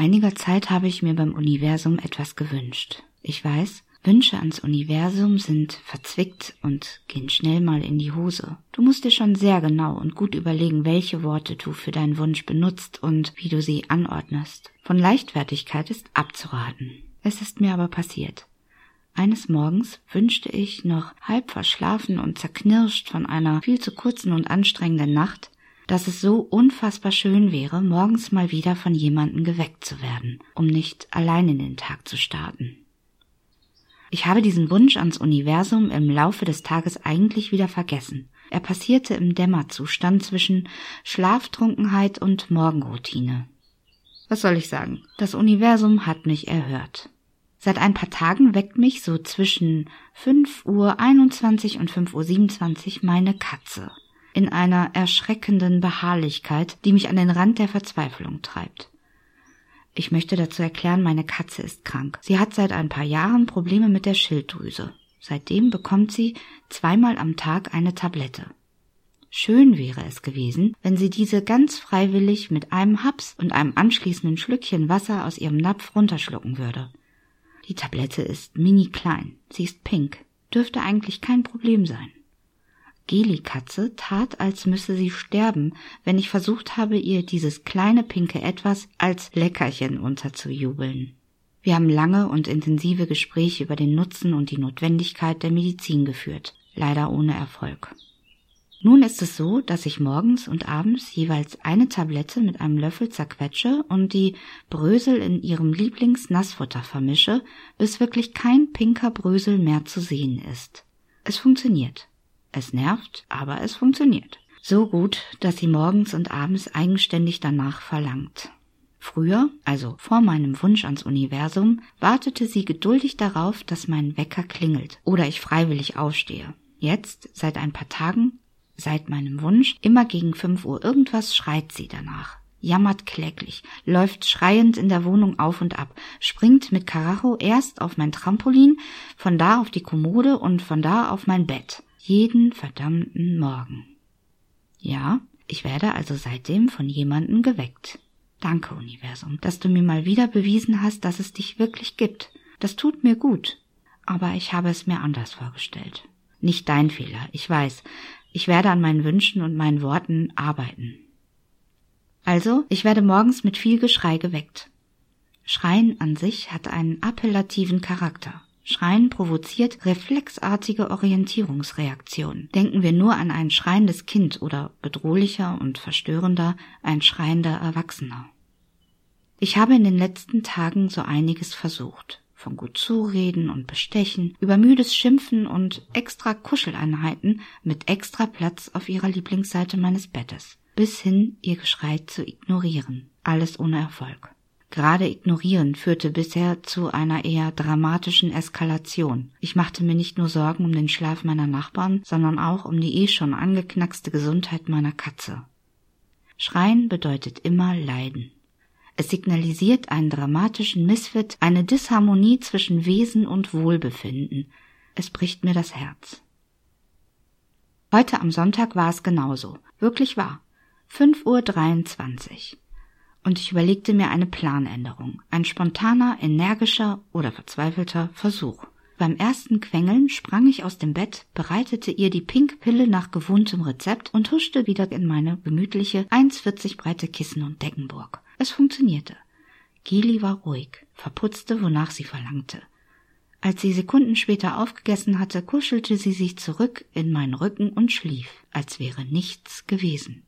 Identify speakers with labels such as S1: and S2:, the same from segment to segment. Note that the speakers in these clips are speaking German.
S1: einiger Zeit habe ich mir beim Universum etwas gewünscht. Ich weiß, Wünsche ans Universum sind verzwickt und gehen schnell mal in die Hose. Du musst dir schon sehr genau und gut überlegen, welche Worte du für deinen Wunsch benutzt und wie du sie anordnest. Von Leichtfertigkeit ist abzuraten. Es ist mir aber passiert. Eines Morgens wünschte ich, noch halb verschlafen und zerknirscht von einer viel zu kurzen und anstrengenden Nacht, dass es so unfassbar schön wäre, morgens mal wieder von jemandem geweckt zu werden, um nicht allein in den Tag zu starten. Ich habe diesen Wunsch ans Universum im Laufe des Tages eigentlich wieder vergessen. Er passierte im Dämmerzustand zwischen Schlaftrunkenheit und Morgenroutine. Was soll ich sagen? Das Universum hat mich erhört. Seit ein paar Tagen weckt mich so zwischen 5 Uhr 21 und 5 Uhr 27 meine Katze. In einer erschreckenden Beharrlichkeit, die mich an den Rand der Verzweiflung treibt. Ich möchte dazu erklären, meine Katze ist krank. Sie hat seit ein paar Jahren Probleme mit der Schilddrüse. Seitdem bekommt sie zweimal am Tag eine Tablette. Schön wäre es gewesen, wenn sie diese ganz freiwillig mit einem Haps und einem anschließenden Schlückchen Wasser aus ihrem Napf runterschlucken würde. Die Tablette ist mini klein, sie ist pink, dürfte eigentlich kein Problem sein. Gelikatze tat, als müsse sie sterben, wenn ich versucht habe, ihr dieses kleine pinke Etwas als Leckerchen unterzujubeln. Wir haben lange und intensive Gespräche über den Nutzen und die Notwendigkeit der Medizin geführt, leider ohne Erfolg. Nun ist es so, dass ich morgens und abends jeweils eine Tablette mit einem Löffel zerquetsche und die Brösel in ihrem Lieblingsnassfutter vermische, bis wirklich kein pinker Brösel mehr zu sehen ist. Es funktioniert. Es nervt, aber es funktioniert. So gut, dass sie morgens und abends eigenständig danach verlangt. Früher, also vor meinem Wunsch ans Universum, wartete sie geduldig darauf, dass mein Wecker klingelt oder ich freiwillig aufstehe. Jetzt, seit ein paar Tagen, seit meinem Wunsch, immer gegen fünf Uhr irgendwas schreit sie danach, jammert kläglich, läuft schreiend in der Wohnung auf und ab, springt mit Karacho erst auf mein Trampolin, von da auf die Kommode und von da auf mein Bett jeden verdammten Morgen. Ja, ich werde also seitdem von jemandem geweckt. Danke, Universum, dass du mir mal wieder bewiesen hast, dass es dich wirklich gibt. Das tut mir gut. Aber ich habe es mir anders vorgestellt. Nicht dein Fehler, ich weiß. Ich werde an meinen Wünschen und meinen Worten arbeiten. Also, ich werde morgens mit viel Geschrei geweckt. Schreien an sich hat einen appellativen Charakter. Schreien provoziert reflexartige Orientierungsreaktionen. Denken wir nur an ein schreiendes Kind oder bedrohlicher und verstörender ein schreiender Erwachsener. Ich habe in den letzten Tagen so einiges versucht. Von gut zureden und bestechen, über müdes Schimpfen und extra Kuscheleinheiten mit extra Platz auf ihrer Lieblingsseite meines Bettes, bis hin ihr Geschrei zu ignorieren. Alles ohne Erfolg. Gerade ignorieren führte bisher zu einer eher dramatischen Eskalation. Ich machte mir nicht nur Sorgen um den Schlaf meiner Nachbarn, sondern auch um die eh schon angeknackste Gesundheit meiner Katze. Schreien bedeutet immer Leiden. Es signalisiert einen dramatischen Missfit, eine Disharmonie zwischen Wesen und Wohlbefinden. Es bricht mir das Herz. Heute am Sonntag war es genauso. Wirklich wahr. 5.23 Uhr und ich überlegte mir eine Planänderung, ein spontaner, energischer oder verzweifelter Versuch. Beim ersten Quengeln sprang ich aus dem Bett, bereitete ihr die Pinkpille nach gewohntem Rezept und huschte wieder in meine gemütliche 1,40 breite Kissen- und Deckenburg. Es funktionierte. Gili war ruhig, verputzte, wonach sie verlangte. Als sie Sekunden später aufgegessen hatte, kuschelte sie sich zurück in meinen Rücken und schlief, als wäre nichts gewesen.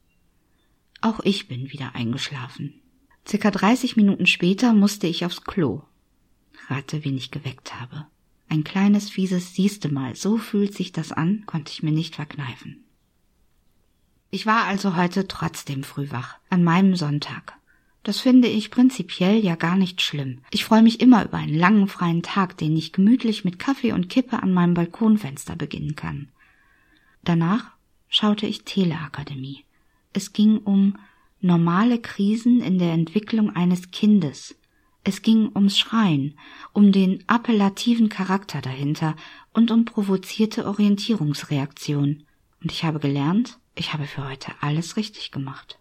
S1: Auch ich bin wieder eingeschlafen. Circa 30 Minuten später musste ich aufs Klo. Rate, wen ich geweckt habe. Ein kleines fieses Siehste mal, so fühlt sich das an, konnte ich mir nicht verkneifen. Ich war also heute trotzdem früh wach, an meinem Sonntag. Das finde ich prinzipiell ja gar nicht schlimm. Ich freue mich immer über einen langen freien Tag, den ich gemütlich mit Kaffee und Kippe an meinem Balkonfenster beginnen kann. Danach schaute ich Teleakademie. Es ging um normale Krisen in der Entwicklung eines Kindes. Es ging ums Schreien, um den appellativen Charakter dahinter und um provozierte Orientierungsreaktion. Und ich habe gelernt, ich habe für heute alles richtig gemacht.